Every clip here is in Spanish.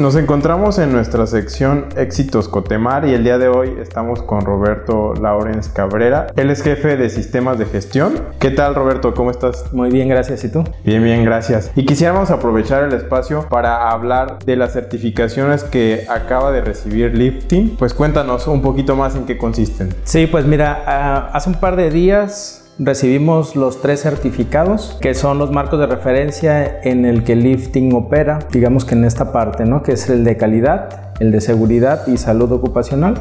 Nos encontramos en nuestra sección Éxitos Cotemar y el día de hoy estamos con Roberto Laurens Cabrera. Él es jefe de sistemas de gestión. ¿Qué tal Roberto? ¿Cómo estás? Muy bien, gracias. ¿Y tú? Bien, bien, gracias. Y quisiéramos aprovechar el espacio para hablar de las certificaciones que acaba de recibir Lifting. Pues cuéntanos un poquito más en qué consisten. Sí, pues mira, ah, hace un par de días recibimos los tres certificados, que son los marcos de referencia en el que lifting opera, digamos que en esta parte, ¿no? que es el de calidad, el de seguridad y salud ocupacional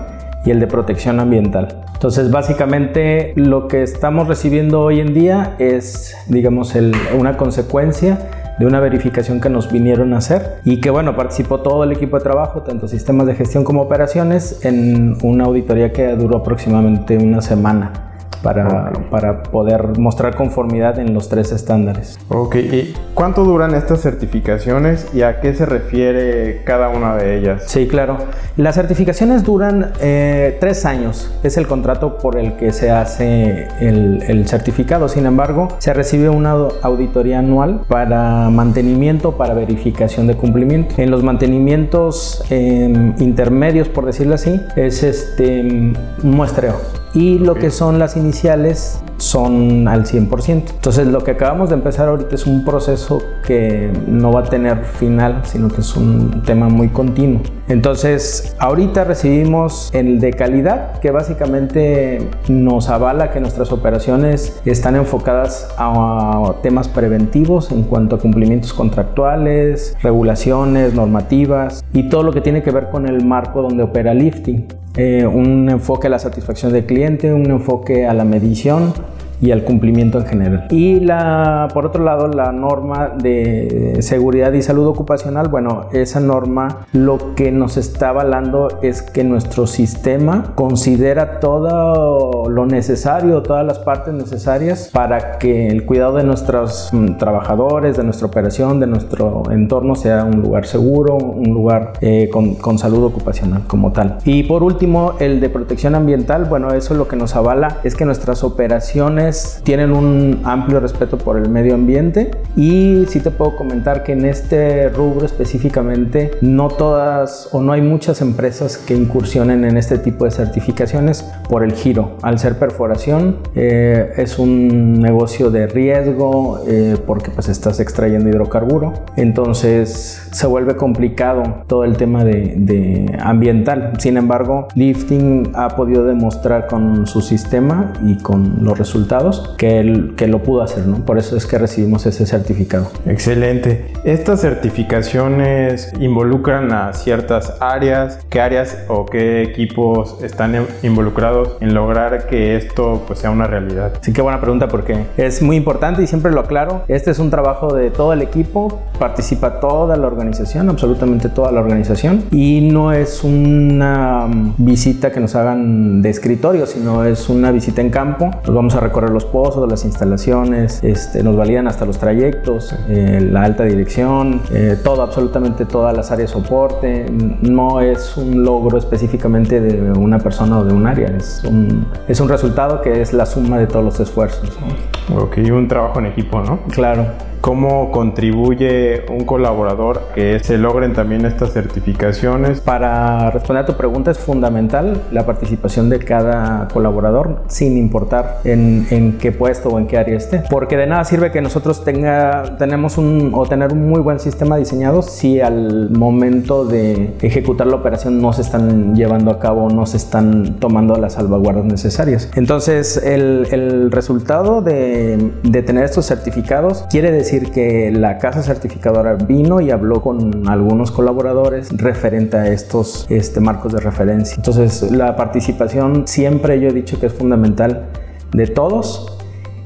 y el de protección ambiental. Entonces, básicamente lo que estamos recibiendo hoy en día es, digamos, una consecuencia de una verificación que nos vinieron a hacer y que bueno, participó todo el equipo de trabajo, tanto sistemas de gestión como operaciones, en una auditoría que duró aproximadamente una semana para, para, poder mostrar conformidad en los tres estándares. Ok, ¿y cuánto duran estas certificaciones y a qué se refiere cada una de ellas? Sí, claro. Las certificaciones duran eh, tres años, es el contrato por el que se hace el, el, certificado. Sin embargo, se recibe una auditoría anual para mantenimiento, para verificación de cumplimiento. En los mantenimientos eh, intermedios, por decirlo así, es este un muestreo y lo que son las iniciales son al 100%. Entonces lo que acabamos de empezar ahorita es un proceso que no va a tener final, sino que es un tema muy continuo. Entonces ahorita recibimos el de calidad, que básicamente nos avala que nuestras operaciones están enfocadas a temas preventivos en cuanto a cumplimientos contractuales, regulaciones, normativas y todo lo que tiene que ver con el marco donde opera lifting. Eh, un enfoque a la satisfacción del cliente, un enfoque a la medición y al cumplimiento en general. Y la, por otro lado, la norma de seguridad y salud ocupacional, bueno, esa norma lo que nos está avalando es que nuestro sistema considera todo lo necesario, todas las partes necesarias para que el cuidado de nuestros mm, trabajadores, de nuestra operación, de nuestro entorno sea un lugar seguro, un lugar eh, con, con salud ocupacional como tal. Y por último, el de protección ambiental, bueno, eso lo que nos avala es que nuestras operaciones tienen un amplio respeto por el medio ambiente y sí te puedo comentar que en este rubro específicamente no todas o no hay muchas empresas que incursionen en este tipo de certificaciones por el giro. Al ser perforación eh, es un negocio de riesgo eh, porque pues estás extrayendo hidrocarburo, entonces se vuelve complicado todo el tema de, de ambiental. Sin embargo, Lifting ha podido demostrar con su sistema y con los resultados que, que lo pudo hacer, ¿no? Por eso es que recibimos ese certificado. Excelente. ¿Estas certificaciones involucran a ciertas áreas? ¿Qué áreas o qué equipos están involucrados en lograr que esto pues, sea una realidad? Sí, qué buena pregunta porque es muy importante y siempre lo aclaro. Este es un trabajo de todo el equipo, participa toda la organización, absolutamente toda la organización y no es una mm, visita que nos hagan de escritorio, sino es una visita en campo. Nos vamos a recorrer los pozos, las instalaciones, este, nos validan hasta los trayectos, eh, la alta dirección, eh, todo, absolutamente todas las áreas de soporte. No es un logro específicamente de una persona o de un área, es un, es un resultado que es la suma de todos los esfuerzos. Ok, un trabajo en equipo, ¿no? Claro. ¿Cómo contribuye un colaborador que se logren también estas certificaciones? Para responder a tu pregunta es fundamental la participación de cada colaborador sin importar en, en qué puesto o en qué área esté. Porque de nada sirve que nosotros tenga, tenemos un, o tener un muy buen sistema diseñado si al momento de ejecutar la operación no se están llevando a cabo, no se están tomando las salvaguardas necesarias. Entonces el, el resultado de, de tener estos certificados quiere decir decir que la casa certificadora vino y habló con algunos colaboradores referente a estos este, marcos de referencia. Entonces, la participación siempre yo he dicho que es fundamental de todos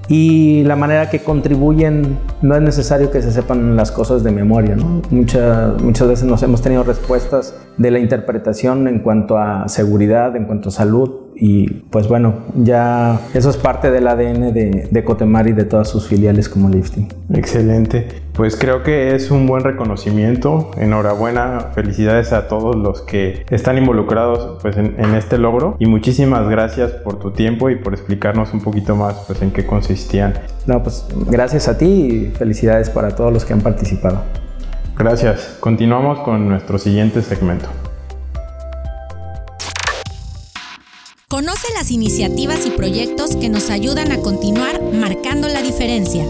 y la manera que contribuyen no es necesario que se sepan las cosas de memoria. ¿no? Muchas, muchas veces nos hemos tenido respuestas de la interpretación en cuanto a seguridad, en cuanto a salud, y pues bueno, ya eso es parte del ADN de, de Cotemar y de todas sus filiales como lifting. Excelente. Pues creo que es un buen reconocimiento. Enhorabuena, felicidades a todos los que están involucrados pues, en, este logro y muchísimas gracias por tu tiempo y por explicarnos un poquito más pues, en qué consistían. No, pues gracias a ti y felicidades para todos los que han participado. Gracias. Continuamos con nuestro siguiente segmento. Conoce las iniciativas y proyectos que nos ayudan a continuar marcando la diferencia.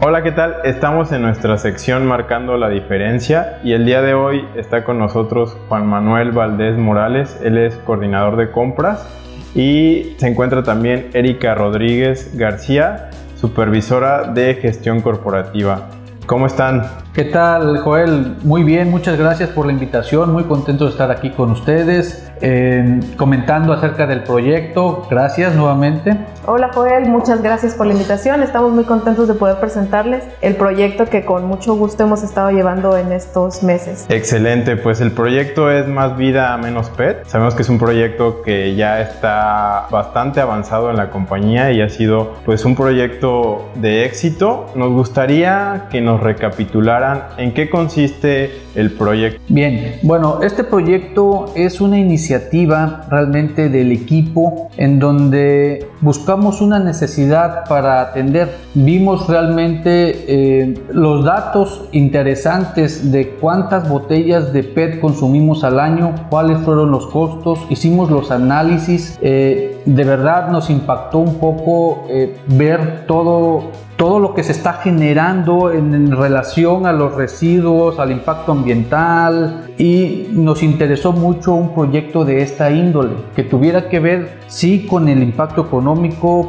Hola, ¿qué tal? Estamos en nuestra sección Marcando la Diferencia y el día de hoy está con nosotros Juan Manuel Valdés Morales, él es coordinador de compras y se encuentra también Erika Rodríguez García, supervisora de gestión corporativa. ¿Cómo están? ¿Qué tal, Joel? Muy bien, muchas gracias por la invitación. Muy contento de estar aquí con ustedes, eh, comentando acerca del proyecto. Gracias nuevamente. Hola, Joel, muchas gracias por la invitación. Estamos muy contentos de poder presentarles el proyecto que con mucho gusto hemos estado llevando en estos meses. Excelente, pues el proyecto es Más Vida, Menos PET. Sabemos que es un proyecto que ya está bastante avanzado en la compañía y ha sido pues un proyecto de éxito. Nos gustaría que nos recapitulara en qué consiste el proyecto. Bien, bueno, este proyecto es una iniciativa realmente del equipo en donde buscamos una necesidad para atender. Vimos realmente eh, los datos interesantes de cuántas botellas de PET consumimos al año, cuáles fueron los costos, hicimos los análisis. Eh, de verdad nos impactó un poco eh, ver todo todo lo que se está generando en, relación a los residuos, al impacto ambiental y nos interesó mucho un proyecto de esta índole que tuviera que ver sí con el impacto económico,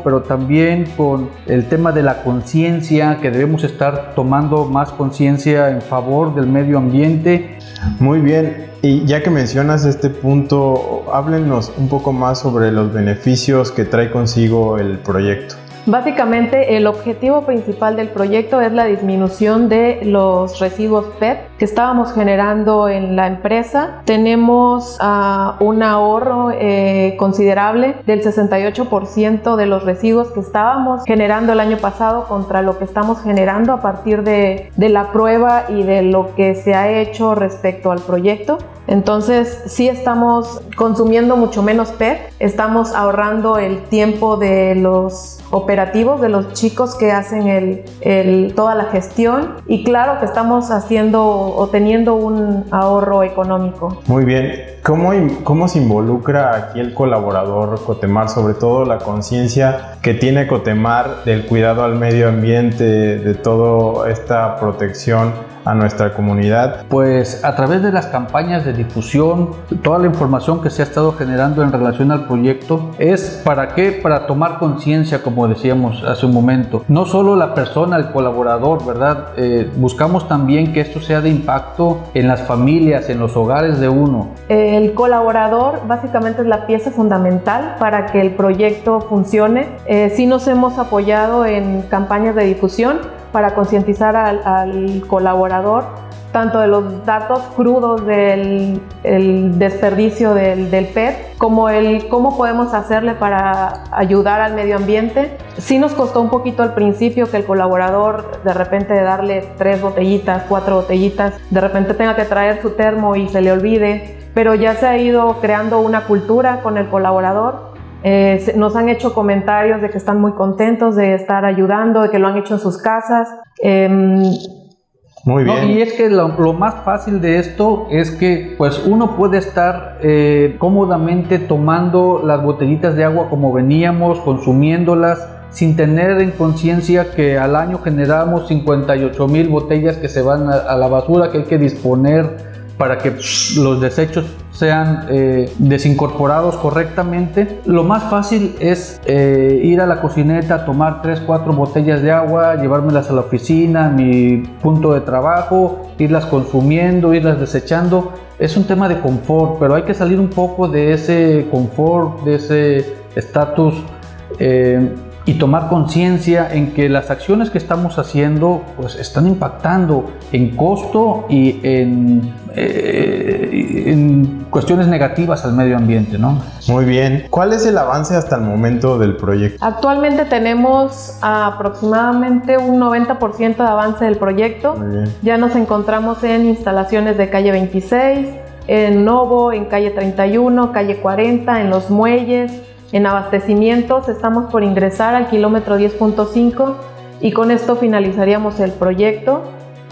pero también con el tema de la conciencia, que debemos estar tomando más conciencia en favor del medio ambiente. Muy bien, y ya que mencionas este punto, háblenos un poco más sobre los beneficios que trae consigo el proyecto. Básicamente el objetivo principal del proyecto es la disminución de los residuos PET que estábamos generando en la empresa. Tenemos uh, un ahorro eh, considerable del 68% de los residuos que estábamos generando el año pasado contra lo que estamos generando a partir de, de la prueba y de lo que se ha hecho respecto al proyecto. Entonces, sí estamos consumiendo mucho menos PET, estamos ahorrando el tiempo de los operativos, de los chicos que hacen el, toda la gestión y claro que estamos haciendo o teniendo un ahorro económico. Muy bien. ¿Cómo, ¿Cómo se involucra aquí el colaborador Cotemar, sobre todo la conciencia que tiene Cotemar del cuidado al medio ambiente, de toda esta protección? A nuestra comunidad? Pues a través de las campañas de difusión, toda la información que se ha estado generando en relación al proyecto es para qué? Para tomar conciencia, como decíamos hace un momento. No solo la persona, el colaborador, ¿verdad? Eh, buscamos también que esto sea de impacto en las familias, en los hogares de uno. El colaborador básicamente es la pieza fundamental para que el proyecto funcione. Eh, sí nos hemos apoyado en campañas de difusión para concientizar al, colaborador tanto de los datos crudos del desperdicio del, PET como el cómo podemos hacerle para ayudar al medio ambiente. Sí nos costó un poquito al principio que el colaborador de repente darle tres botellitas, cuatro botellitas, de repente tenga que traer su termo y se le olvide, pero ya se ha ido creando una cultura con el colaborador eh, nos han hecho comentarios de que están muy contentos de estar ayudando, de que lo han hecho en sus casas. Em, muy bien. y es que lo, más fácil de esto es que pues uno puede estar eh, cómodamente tomando las botellitas de agua como veníamos, consumiéndolas sin tener en conciencia que al año generamos 58 mil botellas que se van a la basura, que hay que disponer para que los desechos sean eh, desincorporados correctamente. Lo más fácil es eh, ir a la cocineta, tomar 3, 4 botellas de agua, llevármelas a la oficina, a mi punto de trabajo, irlas consumiendo, irlas desechando. Es un tema de confort, pero hay que salir un poco de ese confort, de ese estatus. Eh, y tomar conciencia en que las acciones que estamos haciendo pues están impactando en costo y en, eh, en cuestiones negativas al medio ambiente, ¿no? Muy bien. ¿Cuál es el avance hasta el momento del proyecto? Actualmente tenemos aproximadamente un 90% de avance del proyecto. Ya nos encontramos en instalaciones de calle 26, en Novo, en calle 31, calle 40, en los muelles, en abastecimientos. Estamos por ingresar al kilómetro 10.5 y con esto finalizaríamos el proyecto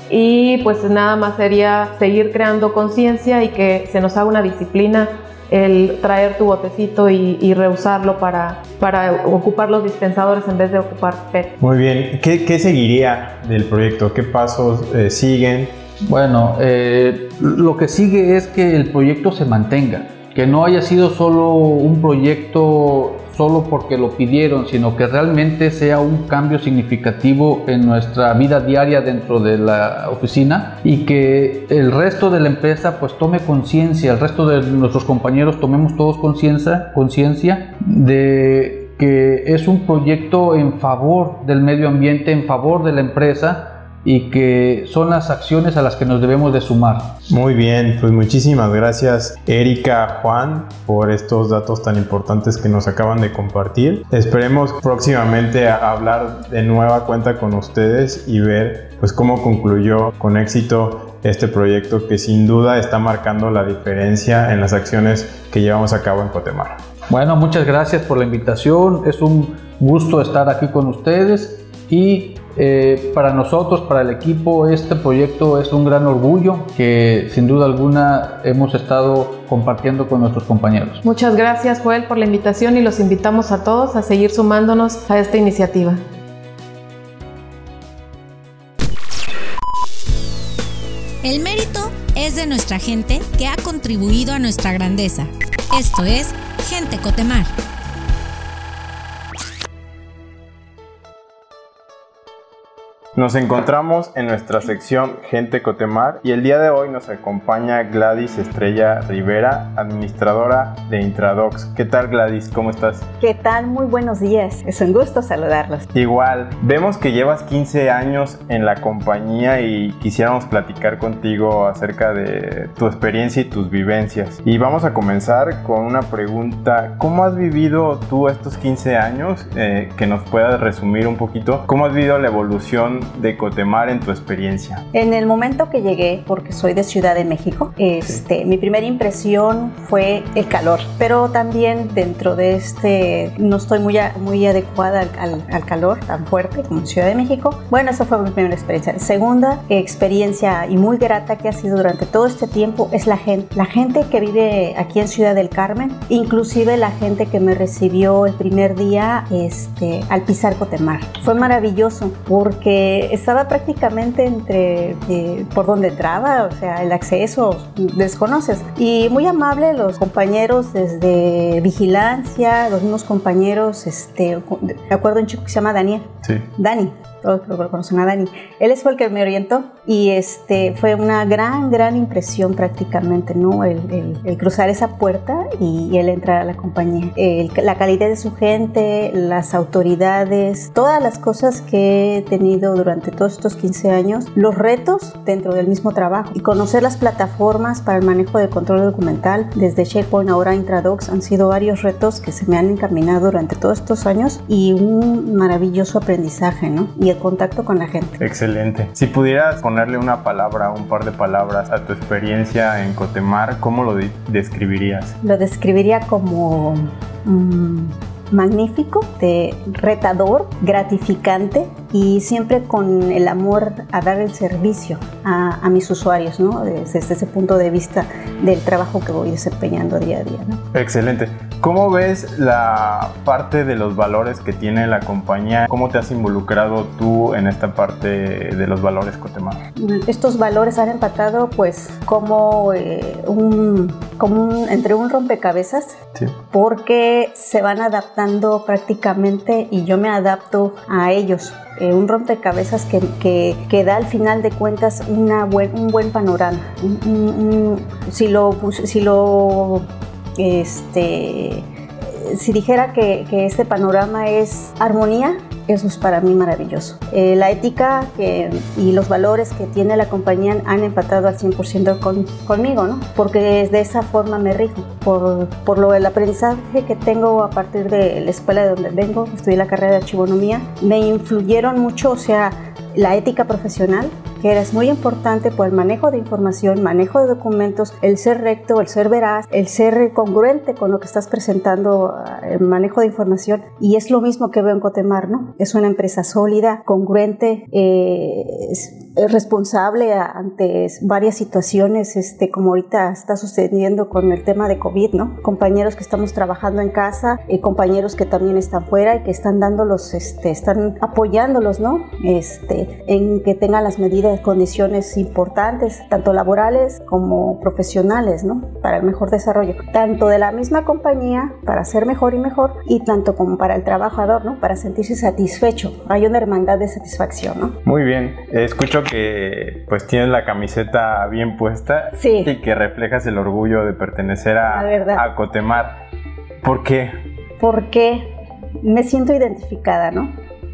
y pues nada más sería seguir creando conciencia y que se nos haga una disciplina el traer tu botecito y, reusarlo para, para ocupar los dispensadores en vez de ocupar PET. Muy bien, ¿qué, seguiría del proyecto? ¿Qué pasos eh, siguen? Bueno, eh, lo que sigue es que el proyecto se mantenga, que no haya sido solo un proyecto solo porque lo pidieron, sino que realmente sea un cambio significativo en nuestra vida diaria dentro de la oficina y que el resto de la empresa pues tome conciencia, el resto de nuestros compañeros tomemos todos conciencia, conciencia de que es un proyecto en favor del medio ambiente, en favor de la empresa y que son las acciones a las que nos debemos de sumar. Muy bien, pues muchísimas gracias Erika, Juan, por estos datos tan importantes que nos acaban de compartir. Esperemos próximamente hablar de nueva cuenta con ustedes y ver pues cómo concluyó con éxito este proyecto que sin duda está marcando la diferencia en las acciones que llevamos a cabo en Cotemar. Bueno, muchas gracias por la invitación, es un gusto estar aquí con ustedes y eh, para nosotros, para el equipo, este proyecto es un gran orgullo que sin duda alguna hemos estado compartiendo con nuestros compañeros. Muchas gracias Joel por la invitación y los invitamos a todos a seguir sumándonos a esta iniciativa. El mérito es de nuestra gente que ha contribuido a nuestra grandeza. Esto es Gente Cotemar. Nos encontramos en nuestra sección Gente Cotemar y el día de hoy nos acompaña Gladys Estrella Rivera, administradora de Intradox. ¿Qué tal Gladys? ¿Cómo estás? ¿Qué tal? Muy buenos días. Es un gusto saludarlos. Igual, vemos que llevas 15 años en la compañía y quisiéramos platicar contigo acerca de tu experiencia y tus vivencias. Y vamos a comenzar con una pregunta. ¿Cómo has vivido tú estos 15 años? Eh, que nos puedas resumir un poquito. ¿Cómo has vivido la evolución de Cotemar en tu experiencia? En el momento que llegué, porque soy de Ciudad de México, este, mi primera impresión fue el calor, pero también dentro de este, no estoy muy, muy adecuada al, al, calor tan fuerte como Ciudad de México. Bueno, esa fue mi primera experiencia. Segunda experiencia y muy grata que ha sido durante todo este tiempo es la gente, la gente que vive aquí en Ciudad del Carmen, inclusive la gente que me recibió el primer día este, al pisar Cotemar. Fue maravilloso porque estaba prácticamente entre eh, por donde entraba, o sea, el acceso desconoces. Y muy amable los compañeros desde vigilancia, los mismos compañeros, este, de acuerdo un chico que se llama Daniel. Sí. Dani, todos lo conocen a Dani. Él fue el que me orientó y este, fue una gran, gran impresión prácticamente, ¿no? El, cruzar esa puerta y, el entrar a la compañía. la calidad de su gente, las autoridades, todas las cosas que he tenido durante todos estos 15 años, los retos dentro del mismo trabajo y conocer las plataformas para el manejo de control documental desde SharePoint ahora Intradocs han sido varios retos que se me han encaminado durante todos estos años y un maravilloso aprendizaje, ¿no? Y contacto con la gente. Excelente. Si pudieras ponerle una palabra, un par de palabras a tu experiencia en Cotemar, ¿cómo lo describirías? Lo describiría como... Mm, magnífico, retador, gratificante y siempre con el amor a dar el servicio a, mis usuarios, ¿no? Desde, ese punto de vista del trabajo que voy desempeñando día a día. Excelente. ¿Cómo ves la parte de los valores que tiene la compañía? ¿Cómo te has involucrado tú en esta parte de los valores Cotemar? Estos valores han empatado pues como, eh, un, como entre un rompecabezas porque se van adaptando prácticamente y yo me adapto a ellos. Eh, un rompecabezas que, que, que, da al final de cuentas una buen, un buen panorama. si lo, si lo este, si dijera que, que este panorama es armonía, eso es para mí maravilloso. Eh, la ética y los valores que tiene la compañía han empatado al 100% con, conmigo, ¿no? Porque de esa forma me rijo. Por, por lo del aprendizaje que tengo a partir de la escuela de donde vengo, estudié la carrera de archivonomía, me influyeron mucho, o sea, la ética profesional, que es muy importante por el manejo de información, manejo de documentos, el ser recto, el ser veraz, el ser congruente con lo que estás presentando, eh, el manejo de información. Y es lo mismo que veo en Cotemar, ¿no? Es una empresa sólida, congruente, eh, responsable ante varias situaciones, este, como ahorita está sucediendo con el tema de COVID, ¿no? Compañeros que estamos trabajando en casa, eh, compañeros que también están fuera y que están dándolos, este, están apoyándolos, ¿no? Este, en que tengan las medidas, condiciones importantes, tanto laborales como profesionales, ¿no? Para el mejor desarrollo, tanto de la misma compañía, para ser mejor y mejor, y tanto como para el trabajador, ¿no? Para sentirse satisfecho. Hay una hermandad de satisfacción, ¿no? Muy bien. Escucho que pues tienes la camiseta bien puesta y que reflejas el orgullo de pertenecer a, a Cotemar. ¿Por qué? Porque me siento identificada, ¿no?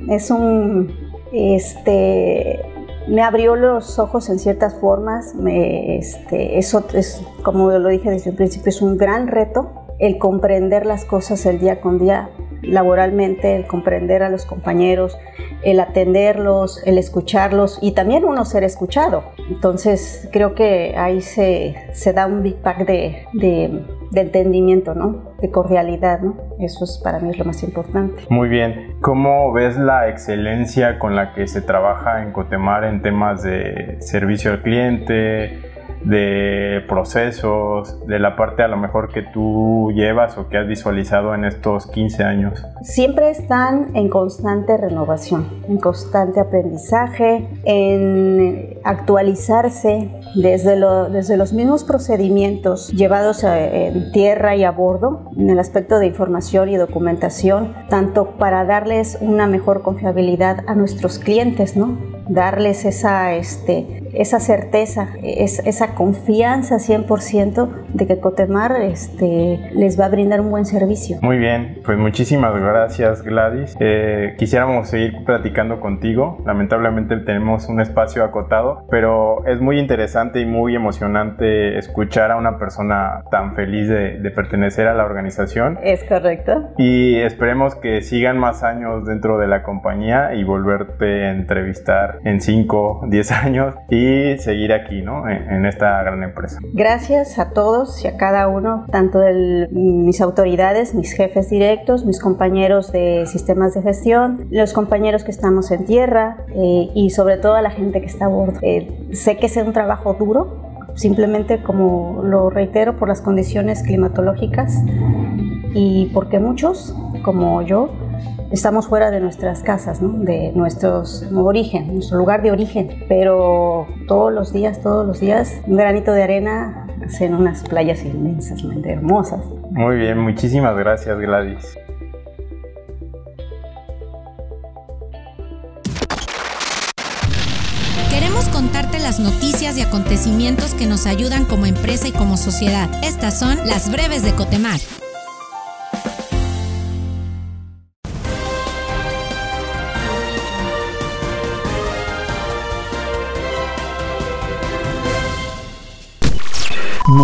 Es un, este, me abrió los ojos en ciertas formas, me, este, eso es, como lo dije desde el principio, es un gran reto el comprender las cosas el día con día laboralmente, el comprender a los compañeros, el atenderlos, el escucharlos y también uno ser escuchado. Entonces creo que ahí se, se da un big pack de, de, entendimiento, ¿no? de cordialidad. ¿no? Eso es para mí es lo más importante. Muy bien. ¿Cómo ves la excelencia con la que se trabaja en Cotemar en temas de servicio al cliente? De procesos, de la parte a lo mejor que tú llevas o que has visualizado en estos 15 años? Siempre están en constante renovación, en constante aprendizaje, en actualizarse desde, desde los mismos procedimientos llevados en tierra y a bordo, en el aspecto de información y documentación, tanto para darles una mejor confiabilidad a nuestros clientes, ¿no? darles esa, este, esa certeza, esa confianza 100% de que Cotemar este, les va a brindar un buen servicio. Muy bien, pues muchísimas gracias Gladys. Eh, quisiéramos seguir platicando contigo, lamentablemente tenemos un espacio acotado, pero es muy interesante y muy emocionante escuchar a una persona tan feliz de, de pertenecer a la organización. Es correcto. Y esperemos que sigan más años dentro de la compañía y volverte a entrevistar en 5, 10 años y seguir aquí, ¿no? En, esta gran empresa. Gracias a todos y a cada uno, tanto de mis autoridades, mis jefes directos, mis compañeros de sistemas de gestión, los compañeros que estamos en tierra eh, y sobre todo a la gente que está a bordo. Eh, sé que es un trabajo duro, simplemente como lo reitero por las condiciones climatológicas y porque muchos, como yo, estamos fuera de nuestras casas, de nuestro origen, nuestro lugar de origen, pero todos los días, todos los días, un granito de arena hacen unas playas inmensamente hermosas. Muy bien, muchísimas gracias Gladys. Queremos contarte las noticias y acontecimientos que nos ayudan como empresa y como sociedad. Estas son las breves de Cotemar.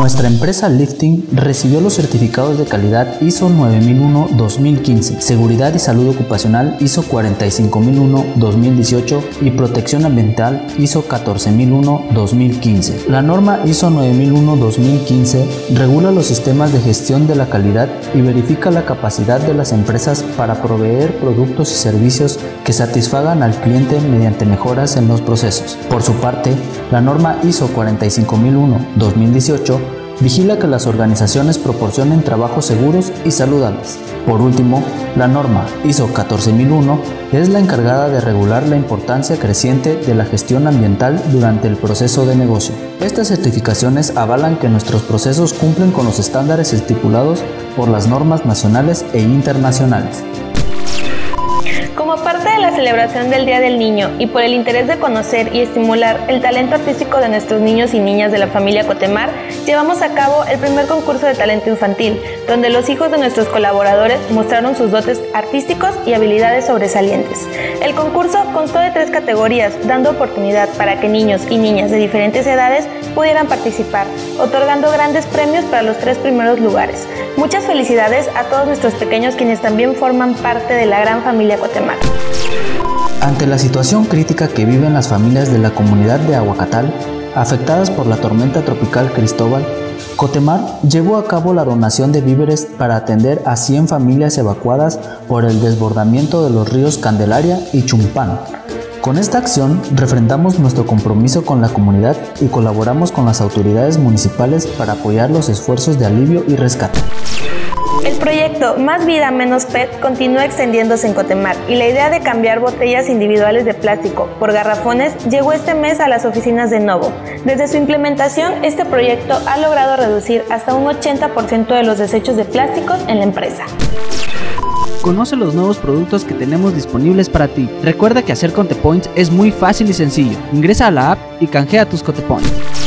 Nuestra empresa Lifting recibió los certificados de calidad ISO 9001-2015, Seguridad y Salud Ocupacional ISO 45001-2018 y Protección Ambiental ISO 14001-2015. La norma ISO 9001-2015 regula los sistemas de gestión de la calidad y verifica la capacidad de las empresas para proveer productos y servicios que satisfagan al cliente mediante mejoras en los procesos. Por su parte, la norma ISO 45001-2018 vigila que las organizaciones proporcionen trabajos seguros y saludables. Por último, la norma ISO 14001 es la encargada de regular la importancia creciente de la gestión ambiental durante el proceso de negocio. Estas certificaciones avalan que nuestros procesos cumplen con los estándares estipulados por las normas nacionales e internacionales. Como parte de la celebración del Día del Niño y por el interés de conocer y estimular el talento artístico de nuestros niños y niñas de la familia Cotemar, llevamos a cabo el primer concurso de talento infantil, donde los hijos de nuestros colaboradores mostraron sus dotes artísticos y habilidades sobresalientes. El concurso constó de tres categorías, dando oportunidad para que niños y niñas de diferentes edades pudieran participar, otorgando grandes premios para los tres primeros lugares. Muchas felicidades a todos nuestros pequeños quienes también forman parte de la gran familia Cotemar. Ante la situación crítica que viven las familias de la comunidad de Aguacatal, afectadas por la tormenta tropical Cristóbal, Cotemar llevó a cabo la donación de víveres para atender a 100 familias evacuadas por el desbordamiento de los ríos Candelaria y Chumpán. Con esta acción refrendamos nuestro compromiso con la comunidad y colaboramos con las autoridades municipales para apoyar los esfuerzos de alivio y rescate. Más Vida Menos PET continúa extendiéndose en Cotemar y la idea de cambiar botellas individuales de plástico por garrafones llegó este mes a las oficinas de Novo. Desde su implementación, este proyecto ha logrado reducir hasta un 80% de los desechos de plásticos en la empresa. Conoce los nuevos productos que tenemos disponibles para ti. Recuerda que hacer Contepoints es muy fácil y sencillo. Ingresa a la app y canjea tus Contepoints.